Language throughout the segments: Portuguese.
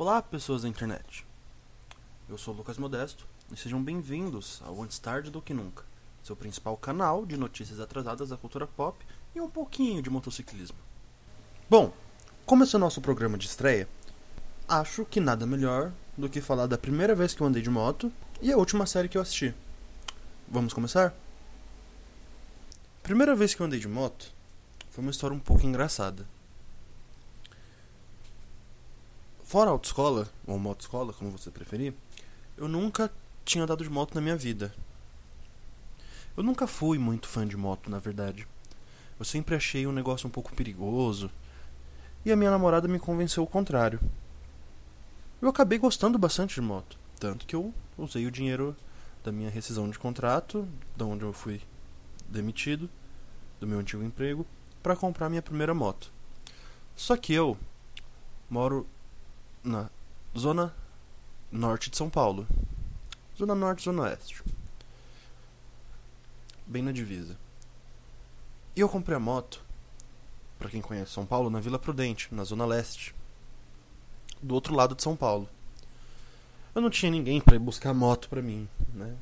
Olá, pessoas da internet. Eu sou Lucas Modesto e sejam bem-vindos ao Antes Tarde do Que Nunca, seu principal canal de notícias atrasadas da cultura pop e um pouquinho de motociclismo. Bom, como esse é o nosso programa de estreia, acho que nada melhor do que falar da primeira vez que eu andei de moto e a última série que eu assisti. Vamos começar? Primeira vez que eu andei de moto foi uma história um pouco engraçada. Fora autoescola, ou motoescola, como você preferir, eu nunca tinha andado de moto na minha vida. Eu nunca fui muito fã de moto, na verdade. Eu sempre achei um negócio um pouco perigoso. E a minha namorada me convenceu o contrário. Eu acabei gostando bastante de moto. Tanto que eu usei o dinheiro da minha rescisão de contrato, de onde eu fui demitido, do meu antigo emprego, para comprar minha primeira moto. Só que eu moro na zona norte de São Paulo. Zona norte, zona oeste. Bem na divisa. E eu comprei a moto, para quem conhece São Paulo, na Vila Prudente, na zona leste. Do outro lado de São Paulo. Eu não tinha ninguém para ir buscar moto para mim, né?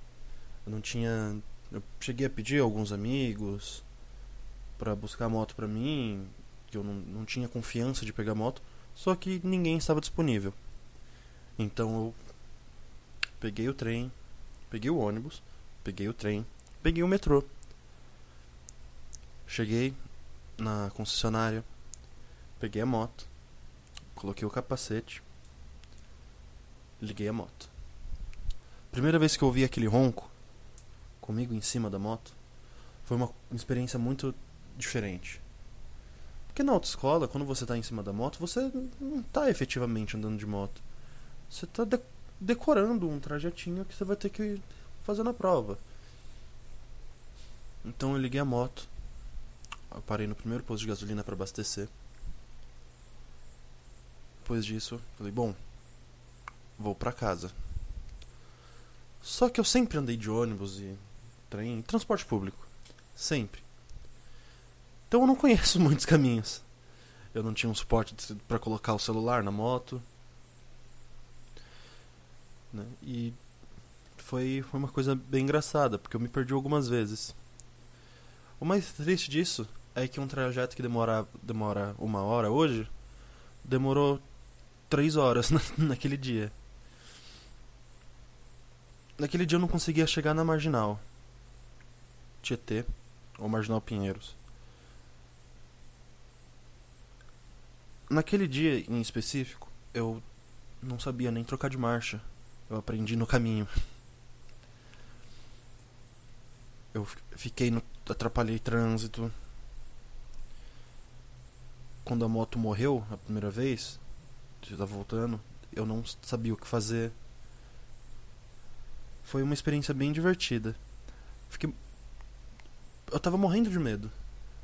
Eu não tinha, eu cheguei a pedir a alguns amigos para buscar moto para mim, que eu não, não tinha confiança de pegar moto. Só que ninguém estava disponível. Então eu peguei o trem, peguei o ônibus, peguei o trem, peguei o metrô. Cheguei na concessionária, peguei a moto, coloquei o capacete, liguei a moto. Primeira vez que eu ouvi aquele ronco comigo em cima da moto, foi uma experiência muito diferente. Porque na autoescola, quando você está em cima da moto, você não está efetivamente andando de moto. Você está de decorando um trajetinho que você vai ter que fazer na prova. Então eu liguei a moto. Eu parei no primeiro posto de gasolina para abastecer. Depois disso, falei, bom, vou para casa. Só que eu sempre andei de ônibus e trem, transporte público. Sempre. Então eu não conheço muitos caminhos. Eu não tinha um suporte para colocar o celular na moto. Né? E foi, foi uma coisa bem engraçada, porque eu me perdi algumas vezes. O mais triste disso é que um trajeto que demora, demora uma hora hoje, demorou três horas na, naquele dia. Naquele dia eu não conseguia chegar na Marginal. Tietê, ou Marginal Pinheiros. Naquele dia em específico, eu não sabia nem trocar de marcha. Eu aprendi no caminho. Eu fiquei no. atrapalhei trânsito. Quando a moto morreu a primeira vez, eu tava voltando, eu não sabia o que fazer. Foi uma experiência bem divertida. Fiquei. Eu tava morrendo de medo.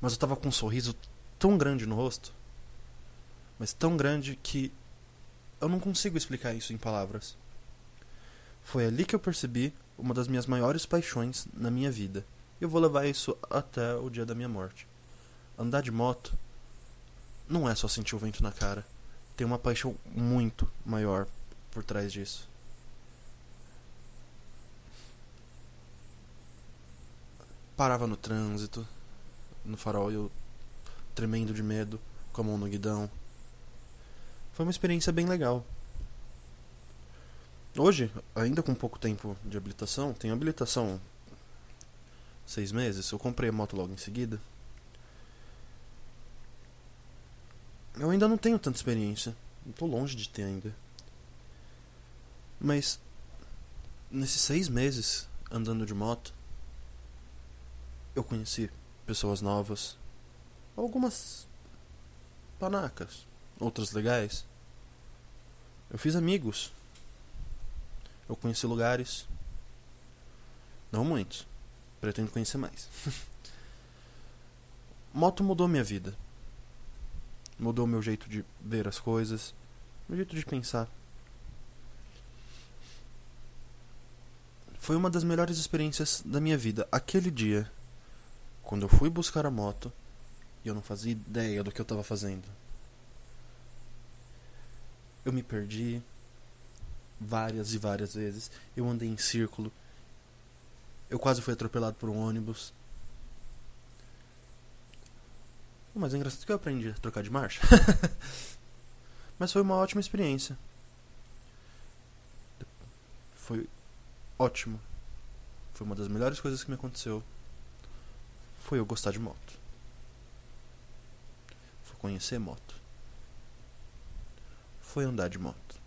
Mas eu tava com um sorriso tão grande no rosto mas tão grande que eu não consigo explicar isso em palavras. Foi ali que eu percebi uma das minhas maiores paixões na minha vida. Eu vou levar isso até o dia da minha morte. Andar de moto não é só sentir o vento na cara. Tem uma paixão muito maior por trás disso. Parava no trânsito, no farol, eu tremendo de medo, com a mão no guidão, foi uma experiência bem legal. Hoje, ainda com pouco tempo de habilitação, tenho habilitação seis meses, eu comprei a moto logo em seguida. Eu ainda não tenho tanta experiência. Estou longe de ter ainda. Mas nesses seis meses andando de moto, eu conheci pessoas novas, algumas panacas, outras legais. Eu fiz amigos. Eu conheci lugares. Não muitos. Pretendo conhecer mais. Moto mudou minha vida. Mudou meu jeito de ver as coisas, meu jeito de pensar. Foi uma das melhores experiências da minha vida. Aquele dia, quando eu fui buscar a moto, e eu não fazia ideia do que eu estava fazendo. Eu me perdi várias e várias vezes. Eu andei em círculo. Eu quase fui atropelado por um ônibus. Mas é engraçado que eu aprendi a trocar de marcha. Mas foi uma ótima experiência. Foi ótimo. Foi uma das melhores coisas que me aconteceu. Foi eu gostar de moto. Foi conhecer moto. Foi andar de moto.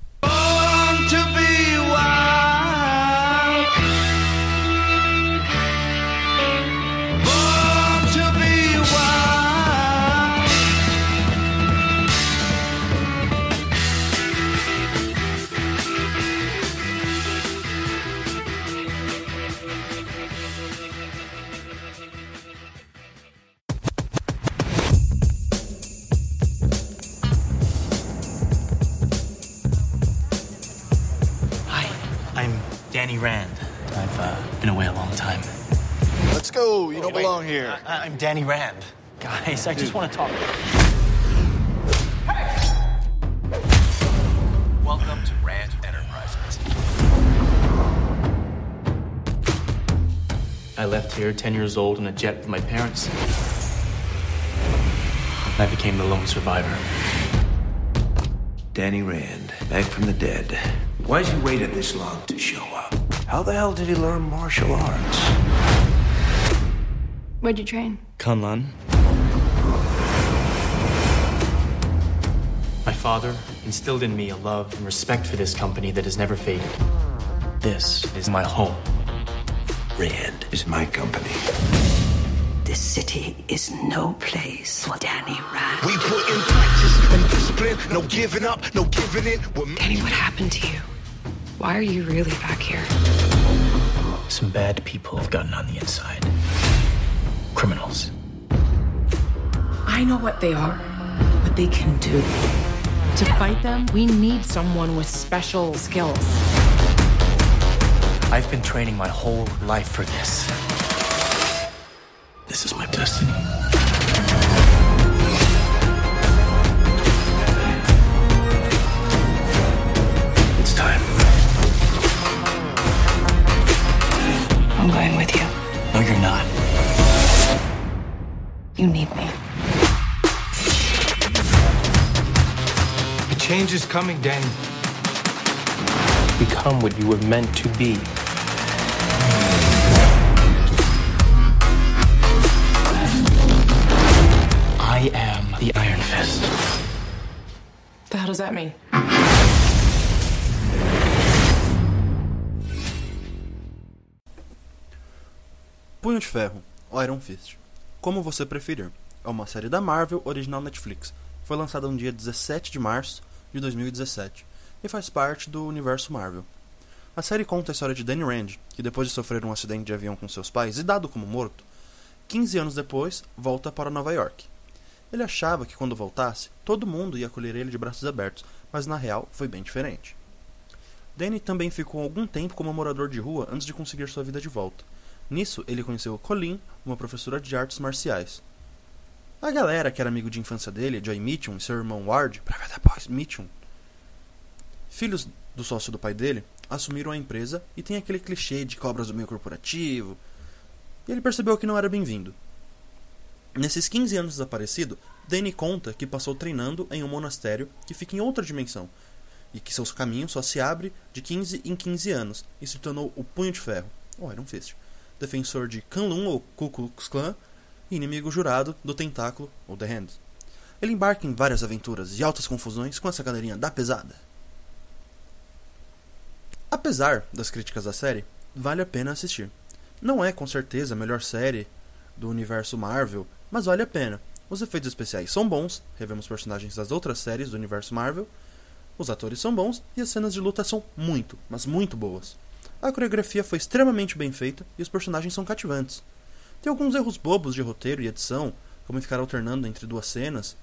Danny Rand. I've uh, been away a long time. Let's go. You don't wait. belong here. I- am Danny Rand. Guys, I Dude. just want to talk. Welcome to Rand Enterprises. I left here 10 years old in a jet with my parents. I became the lone survivor. Danny Rand, back from the dead. Why's he waited this long to show up? How the hell did he learn martial arts? Where'd you train? Kunlun. My father instilled in me a love and respect for this company that has never faded. This is my home. Rand is my company. This city is no place for Danny Rand. We put in practice and discipline, no giving up, no giving in. Danny, what happened to you? Why are you really back here? Some bad people have gotten on the inside. Criminals. I know what they are, what they can do. To fight them, we need someone with special skills. I've been training my whole life for this. This is my destiny. No, you're not. You need me. The change is coming, Danny. Become what you were meant to be. I am the Iron Fist. The hell does that mean? Punho de Ferro, Iron Fist. Como você preferir. É uma série da Marvel, original Netflix. Foi lançada no dia 17 de março de 2017 e faz parte do universo Marvel. A série conta a história de Danny Rand, que depois de sofrer um acidente de avião com seus pais e dado como morto, 15 anos depois volta para Nova York. Ele achava que quando voltasse, todo mundo ia acolher ele de braços abertos, mas na real foi bem diferente. Danny também ficou algum tempo como morador de rua antes de conseguir sua vida de volta. Nisso, ele conheceu Colleen, uma professora de artes marciais. A galera que era amigo de infância dele, Joy Mitchum e seu irmão Ward, Mitchum, filhos do sócio do pai dele, assumiram a empresa e tem aquele clichê de cobras do meio corporativo. E ele percebeu que não era bem-vindo. Nesses 15 anos desaparecido, Danny conta que passou treinando em um monastério que fica em outra dimensão e que seus caminhos só se abrem de 15 em 15 anos e se tornou o Punho de Ferro, ou Iron Fist, defensor de Kunlun ou Ku Klux Klan e inimigo jurado do Tentáculo ou The Hand. Ele embarca em várias aventuras e altas confusões com essa galerinha da pesada. Apesar das críticas à série, vale a pena assistir. Não é com certeza a melhor série do universo Marvel mas vale a pena. Os efeitos especiais são bons, revemos personagens das outras séries do universo Marvel, os atores são bons e as cenas de luta são muito, mas muito boas. A coreografia foi extremamente bem feita e os personagens são cativantes. Tem alguns erros bobos de roteiro e edição, como ficar alternando entre duas cenas.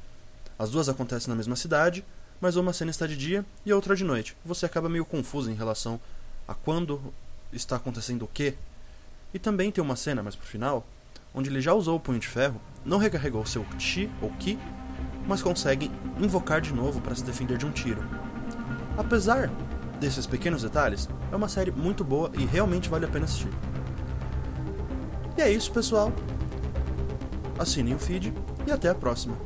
As duas acontecem na mesma cidade, mas uma cena está de dia e a outra de noite. Você acaba meio confuso em relação a quando está acontecendo o quê. E também tem uma cena, mais pro final, onde ele já usou o punho de ferro, não recarregou seu chi ou ki, mas consegue invocar de novo para se defender de um tiro. Apesar desses pequenos detalhes, é uma série muito boa e realmente vale a pena assistir. E é isso, pessoal. Assinem o feed e até a próxima.